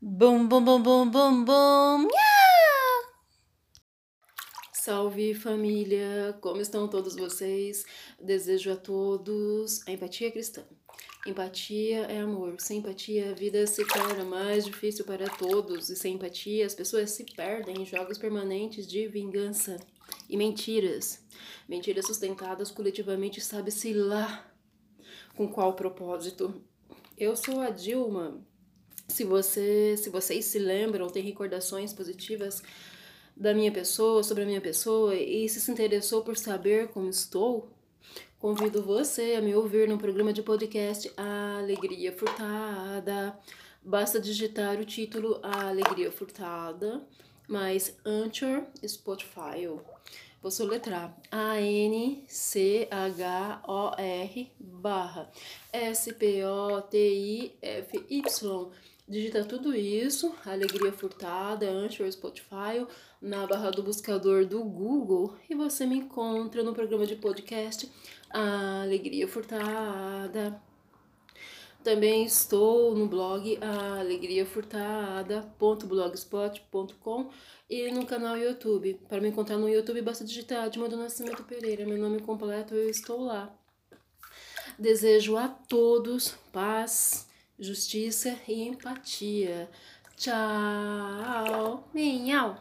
Bum, bum, bum, bum, bum, bum. Yeah! Salve família, como estão todos vocês? Desejo a todos a empatia cristã. Empatia é amor, sem empatia a vida se torna mais difícil para todos, e sem empatia as pessoas se perdem em jogos permanentes de vingança e mentiras. Mentiras sustentadas coletivamente, sabe-se lá com qual propósito. Eu sou a Dilma, se você, se vocês se lembram, tem recordações positivas da minha pessoa, sobre a minha pessoa e se se interessou por saber como estou, convido você a me ouvir no programa de podcast A Alegria Furtada. Basta digitar o título A Alegria Furtada, mais Anchor, Spotify. Vou soletrar A-N-C-H-O-R barra S-P-O-T-I-F-Y Digita tudo isso, Alegria Furtada, Anchor, Spotify, na barra do buscador do Google e você me encontra no programa de podcast Alegria Furtada. Também estou no blog alegriafurtada.blogspot.com e no canal YouTube. Para me encontrar no YouTube basta digitar Dilma do Nascimento Pereira, meu nome completo, eu estou lá. Desejo a todos paz justiça e empatia. Tchau! Minhau!